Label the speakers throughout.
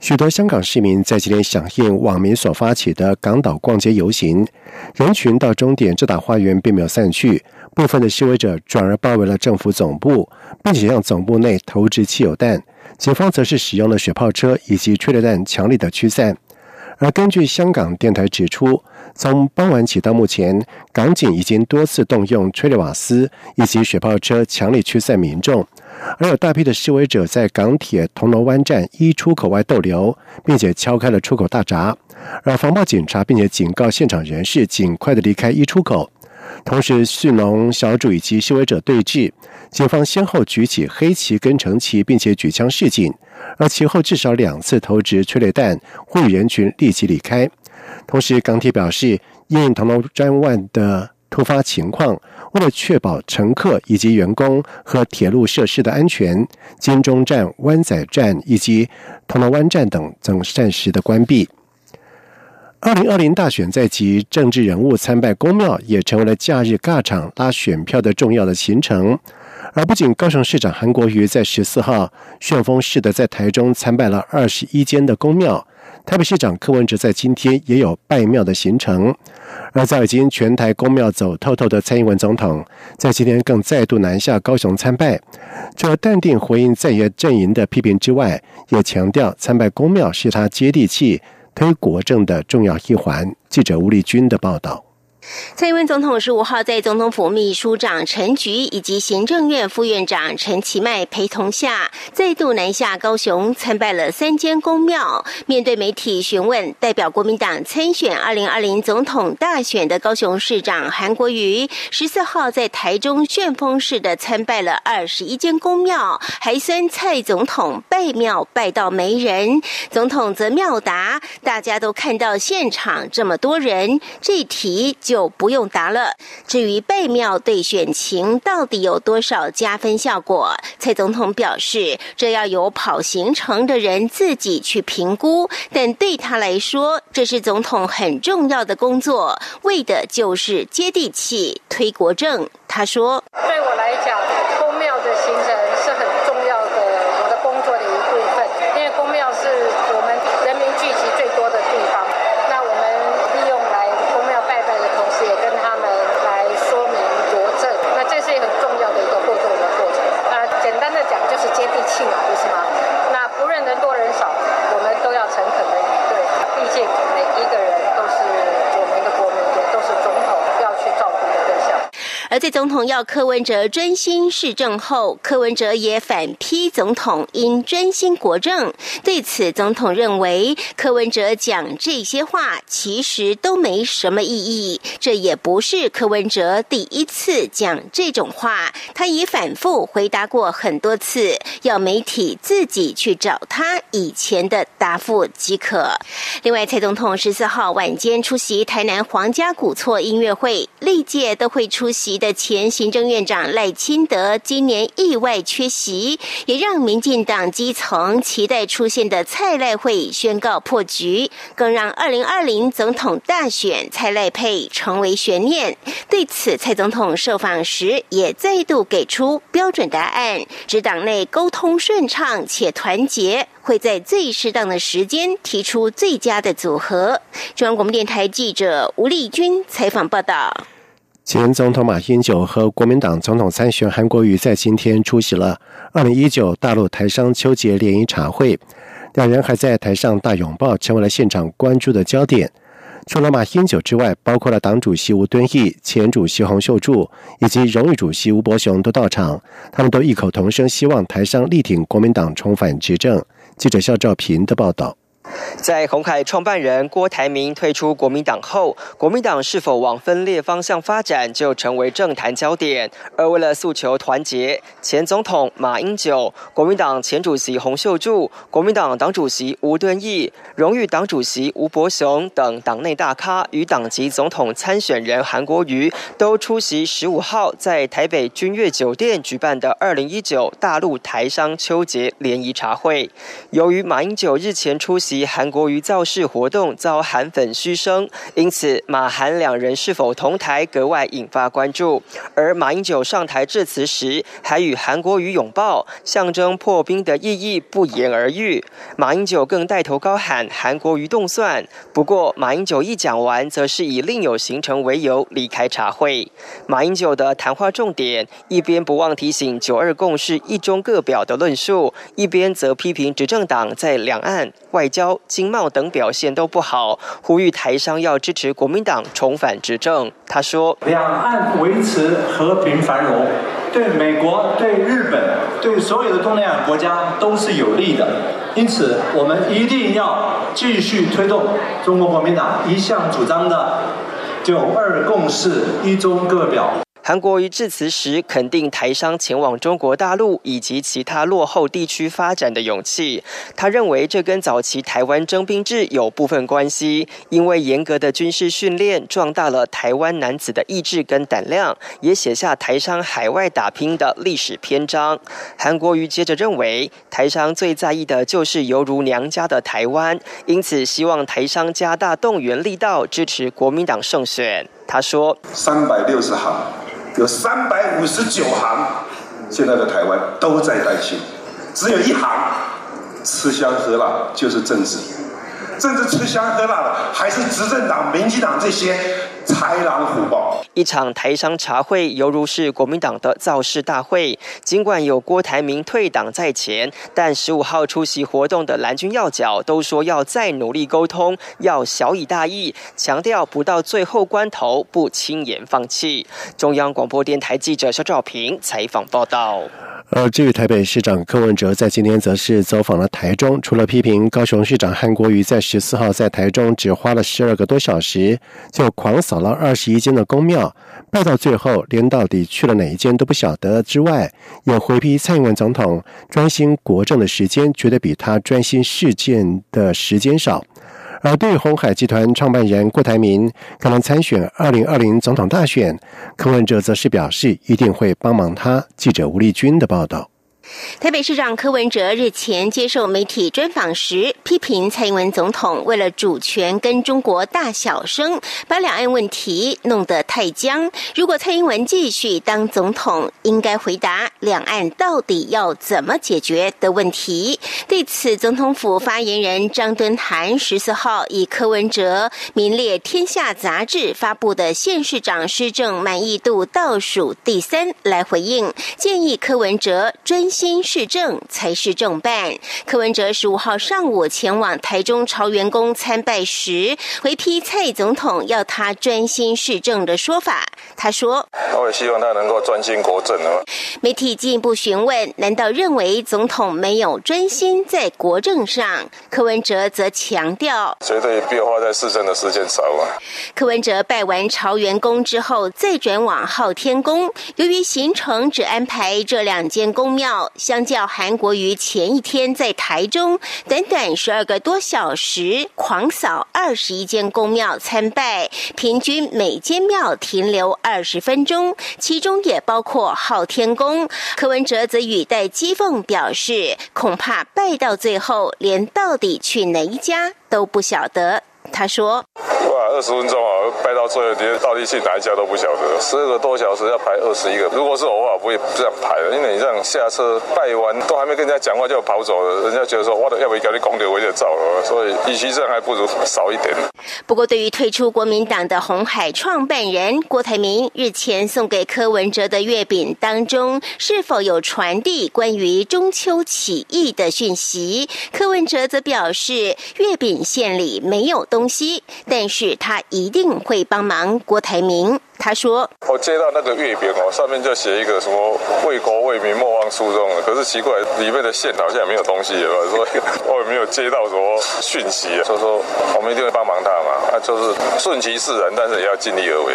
Speaker 1: 许多香港市民在今天响应网民所发起的港岛逛街游行，人群到终点这打花园并没有散去，部分的示威者转而包围了政府总部，并且向总部内投掷汽油弹，警方则是使用了雪炮车以及催泪弹强力的驱散。而根据香港电台指出，从傍晚起到目前，港警已经多次动用催泪瓦斯以及雪炮车强力驱散民众。而有大批的示威者在港铁铜锣湾站一出口外逗留，并且敲开了出口大闸，而防暴警察并且警告现场人士尽快的离开一出口。同时，蓄农小组以及示威者对峙，警方先后举起黑旗跟橙旗，并且举枪示警，而其后至少两次投掷催泪弹，呼吁人群立即离开。同时，港铁表示，因铜锣湾的突发情况，为了确保乘客以及员工和铁路设施的安全，金钟站、湾仔站以及铜锣湾站等等暂时的关闭。二零二零大选在即，政治人物参拜公庙也成为了假日尬场拉选票的重要的行程。而不仅高雄市长韩国瑜在十四号旋风式的在台中参拜了二十一间的公庙。台北市长柯文哲在今天也有拜庙的行程，而早已经全台公庙走透透的蔡英文总统，在今天更再度南下高雄参拜。除了淡定回应在野阵营的批评之外，也强调参拜公庙是他接地气、推国政的重要一环。记者吴立军的报道。
Speaker 2: 蔡英文总统十五号在总统府秘书长陈菊以及行政院副院长陈其迈陪同下，再度南下高雄参拜了三间公庙。面对媒体询问，代表国民党参选二零二零总统大选的高雄市长韩国瑜，十四号在台中旋风式的参拜了二十一间公庙，还酸蔡总统拜庙拜到没人。总统则妙答：大家都看到现场这么多人，这题就。不用答了。至于被庙对选情到底有多少加分效果，蔡总统表示，这要由跑行程的人自己去评估。但对他来说，这是总统很重要的工作，为的就是接地气、推国政。他说：“
Speaker 3: 对我来讲，公庙的行程是很重要的，我的工作的一部分，因为公庙是我们人民聚集最多的地方。”接地气嘛，不是吗？那不论人多人少，我们都要诚恳的以对，毕竟每一个人都是我们的国民，也都是总统要去照顾的对象。
Speaker 2: 而在总统要柯文哲专心市政后，柯文哲也反批总统应专心国政。对此，总统认为柯文哲讲这些话其实都没什么意义，这也不是柯文哲第一次讲这种话，他已反复回答过很多次，要媒体自己去找他以前的答复即可。另外，蔡总统十四号晚间出席台南皇家古厝音乐会，历届都会出席。的前行政院长赖清德今年意外缺席，也让民进党基层期待出现的蔡赖会宣告破局，更让二零二零总统大选蔡赖配成为悬念。对此，蔡总统受访时也再度给出标准答案：指党内沟通顺畅且团结，会在最适当的时间提出最佳的组合。中央广播电台记者吴丽君采访报道。
Speaker 1: 前总统马英九和国民党总统参选韩国瑜在今天出席了二零一九大陆台商秋节联谊茶会，两人还在台上大拥抱，成为了现场关注的焦点。除了马英九之外，包括了党主席吴敦义、前主席洪秀柱以及荣誉主席吴伯雄都到场，他们都异口同声希望台商力挺国民党重返执政。记者肖兆平的报道。
Speaker 4: 在红海创办人郭台铭退出国民党后，国民党是否往分裂方向发展，就成为政坛焦点。而为了诉求团结，前总统马英九、国民党前主席洪秀柱、国民党党主席吴敦义、荣誉党主席吴伯雄等党内大咖与党籍总统参选人韩国瑜，都出席十五号在台北君悦酒店举办的二零一九大陆台商秋节联谊茶会。由于马英九日前出席韩国瑜造势活动遭韩粉嘘声，因此马韩两人是否同台格外引发关注。而马英九上台致辞时，还与韩国瑜拥抱，象征破冰的意义不言而喻。马英九更带头高喊“韩国瑜动算”。不过，马英九一讲完，则是以另有行程为由离开茶会。马英九的谈话重点，一边不忘提醒“九二共识”一中各表的论述，一边则批评执政党在两岸外交。经贸等表现都不好，呼吁台商要支持国民党重返执政。他说：“
Speaker 5: 两岸维持和平繁荣，对美国、对日本、对所有的东南亚国家都是有利的。因此，我们一定要继续推动中国国民党一向主张的‘九二共识’一中各表。”
Speaker 4: 韩国瑜致辞时肯定台商前往中国大陆以及其他落后地区发展的勇气。他认为这跟早期台湾征兵制有部分关系，因为严格的军事训练壮大了台湾男子的意志跟胆量，也写下台商海外打拼的历史篇章。韩国瑜接着认为，台商最在意的就是犹如娘家的台湾，因此希望台商加大动员力道，支持国民党胜选。他说：“
Speaker 6: 三百六十行。”有三百五十九行，现在的台湾都在担心，只有一行吃香喝辣就是政治，政治吃香喝辣的还是执政党、民进党这些。豺狼虎豹，
Speaker 4: 一场台商茶会犹如是国民党的造势大会。尽管有郭台铭退党在前，但十五号出席活动的蓝军要角都说要再努力沟通，要小以大义，强调不到最后关头不轻言放弃。中央广播电台记者肖兆平采访报道。
Speaker 1: 而至于台北市长柯文哲在今天则是走访了台中，除了批评高雄市长韩国瑜在十四号在台中只花了十二个多小时就狂扫了二十一间的公庙，拜到最后连到底去了哪一间都不晓得之外，也回批蔡英文总统专心国政的时间绝对比他专心事件的时间少。而对于红海集团创办人郭台铭可能参选二零二零总统大选，柯文哲则是表示一定会帮忙他。记者吴立军的报道。
Speaker 2: 台北市长柯文哲日前接受媒体专访时，批评蔡英文总统为了主权跟中国大小声，把两岸问题弄得太僵。如果蔡英文继续当总统，应该回答两岸到底要怎么解决的问题。对此，总统府发言人张敦涵十四号以柯文哲名列《天下》杂志发布的县市长施政满意度倒数第三来回应，建议柯文哲专。新市政才是正办。柯文哲十五号上午前往台中朝元宫参拜时，回批蔡总统要他专心市政的说法。他说：“
Speaker 7: 我也希望他能够专心国政啊。”
Speaker 2: 媒体进一步询问：“难道认为总统没有专心在国政上？”柯文哲则强调：“
Speaker 7: 绝对必花在市政的时间少啊。”
Speaker 2: 柯文哲拜完朝元宫之后，再转往昊天宫。由于行程只安排这两间宫庙。相较韩国瑜前一天在台中短短十二个多小时狂扫二十一间公庙参拜，平均每间庙停留二十分钟，其中也包括昊天宫。柯文哲则语带讥讽表示，恐怕拜到最后，连到底去哪一家都不晓得。他说：“，
Speaker 7: 二十分钟啊，拜到最后，连到底去哪一家都不晓得。十二个多小时要排二十一个，如果是偶尔，不会这样排的。因为你这样下车拜完，都还没跟人家讲话就跑走了，人家觉得说，我的要不要给你公德我就走了。所以，与其这样，还不如少一点。”
Speaker 2: 不过，对于退出国民党的红海创办人郭台铭日前送给柯文哲的月饼当中，是否有传递关于中秋起义的讯息？柯文哲则表示，月饼馅里没有东西，但是他一定会帮忙郭台铭。他说：“
Speaker 7: 我接到那个月饼哦，上面就写一个什么为国为民莫忘初衷的，可是奇怪，里面的线好像也没有东西，所以我也没有接到什么讯息，所以说我们一定会帮忙他嘛，啊，就是顺其自然，但是也要尽力而为。”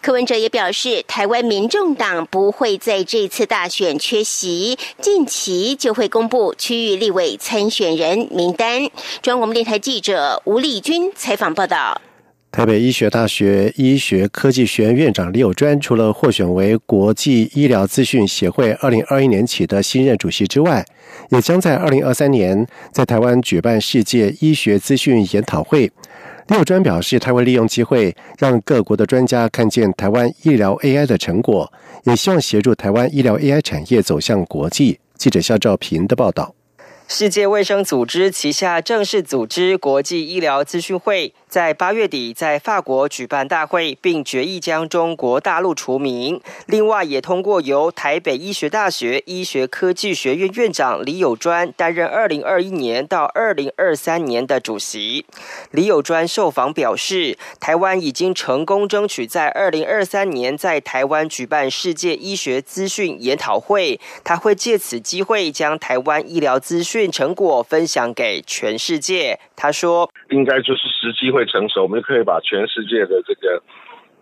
Speaker 2: 柯文哲也表示，台湾民众党不会在这次大选缺席，近期就会公布区域立委参选人名单。中央广播电台记者吴丽君采访报道。
Speaker 1: 台北医学大学医学科技学院院长李友专，除了获选为国际医疗资讯协会二零二一年起的新任主席之外，也将在二零二三年在台湾举办世界医学资讯研讨会。李友专表示，他会利用机会让各国的专家看见台湾医疗 AI 的成果，也希望协助台湾医疗 AI 产业走向国际。记者肖兆平的报道。
Speaker 4: 世界卫生组织旗下正式组织国际医疗资讯会。在八月底，在法国举办大会，并决议将中国大陆除名。另外，也通过由台北医学大学医学科技学院院长李友专担任二零二一年到二零二三年的主席。李友专受访表示，台湾已经成功争取在二零二三年在台湾举办世界医学资讯研讨会，他会借此机会将台湾医疗资讯成果分享给全世界。他说：“应该就是时机会成熟，我们就可以把全世界的这个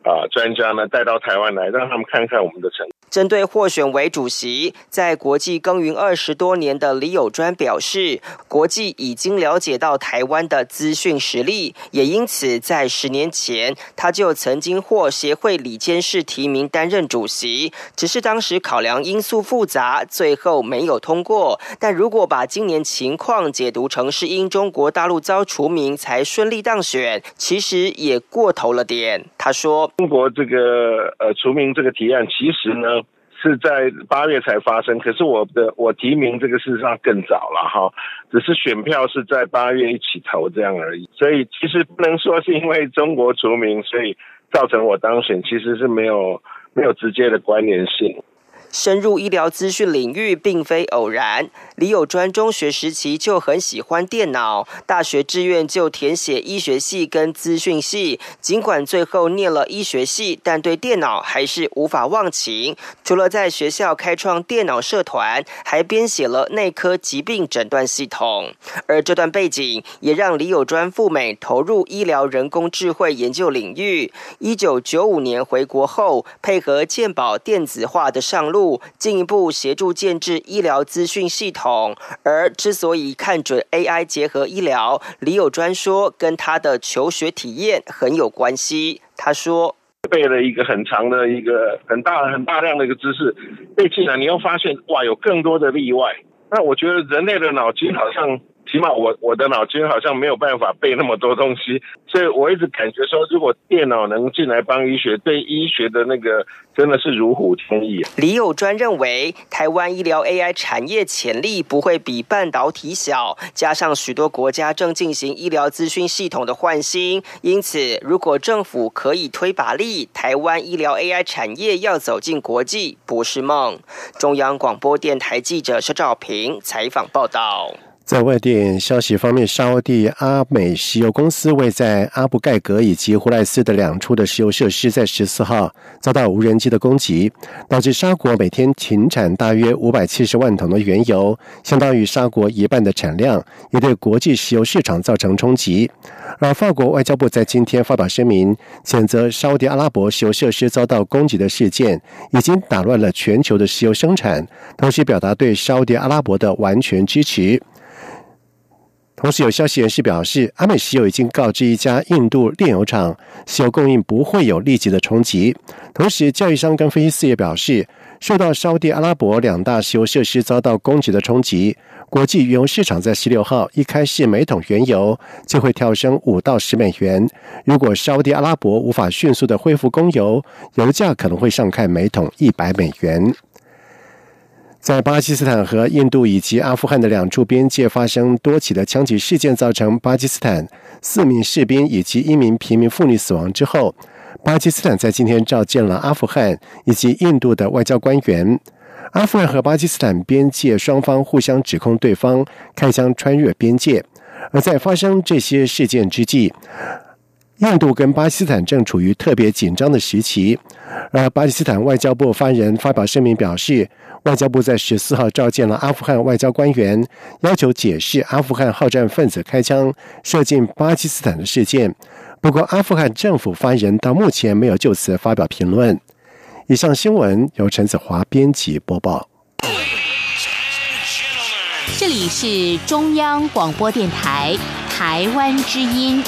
Speaker 4: 啊专家呢带到台湾来，让他们看看我们的成。”针对获选为主席，在国际耕耘二十多年的李友专表示，国际已经了解到台湾的资讯实力，也因此在十年前他就曾经获协会里监事提名担任主席，只是当时考量因素复杂，最后没有通过。但如果把今年情况解读成是因中国大陆遭除名才顺利当选，其实也过头了点。他说：“中国这个呃除名这个提案，其实呢。”是在八月才发生，可是我的我提名这个事实上更早了哈，只是选票是在八月一起投这样而已，所以其实不能说是因为中国除名，所以造成我当选，其实是没有没有直接的关联性。深入医疗资讯领域并非偶然。李友专中学时期就很喜欢电脑，大学志愿就填写医学系跟资讯系。尽管最后念了医学系，但对电脑还是无法忘情。除了在学校开创电脑社团，还编写了内科疾病诊断系统。而这段背景也让李友专赴美投入医疗人工智慧研究领域。一九九五年回国后，配合健保电子化的上路。进一步协助建制医疗资讯系统，而之所以看准 AI 结合医疗，李友专说跟他的求学体验很有关系。他说背了一个很长的一个很大很大量的一个知识，背进来你又发现哇有更多的例外。那我觉得人类的脑筋好像。起码我我的脑筋好像没有办法背那么多东西，所以我一直感觉说，如果电脑能进来帮医学，对医学的那个真的是如虎添翼。李友专认为，台湾医疗 AI 产业潜力不会比半导体小，加上许多国家正进行医疗资讯系统的换新，因此如果政府可以推把力，台湾医疗 AI 产业要走进国际不是梦。中央广播电台记者施兆平采访报道。
Speaker 1: 在外电消息方面，沙地阿美石油公司为在阿布盖格以及胡莱斯的两处的石油设施，在十四号遭到无人机的攻击，导致沙国每天停产大约五百七十万桶的原油，相当于沙国一半的产量，也对国际石油市场造成冲击。而法国外交部在今天发表声明，谴责沙地阿拉伯石油设施遭到攻击的事件，已经打乱了全球的石油生产，同时表达对沙地阿拉伯的完全支持。同时，有消息人士表示，阿美石油已经告知一家印度炼油厂，石油供应不会有立即的冲击。同时，交易商跟分析师也表示，受到沙地阿拉伯两大石油设施遭到攻击的冲击，国际原油市场在十六号一开市每桶原油就会跳升五到十美元。如果沙地阿拉伯无法迅速的恢复供油，油价可能会上看每桶一百美元。在巴基斯坦和印度以及阿富汗的两处边界发生多起的枪击事件，造成巴基斯坦四名士兵以及一名平民妇女死亡之后，巴基斯坦在今天召见了阿富汗以及印度的外交官员。阿富汗和巴基斯坦边界双方互相指控对方开枪穿越边界，而在发生这些事件之际，印度跟巴基斯坦正处于特别紧张的时期，而巴基斯坦外交部发言人发表声明表示，外交部在十四号召见了阿富汗外交官员，要求解释阿富汗好战分子开枪射进巴基斯坦的事件。不过，阿富汗政府发言人到目前没有就此发表评论。以上新闻由陈子华编辑播报。
Speaker 8: 这里是中央广播电台台湾之音。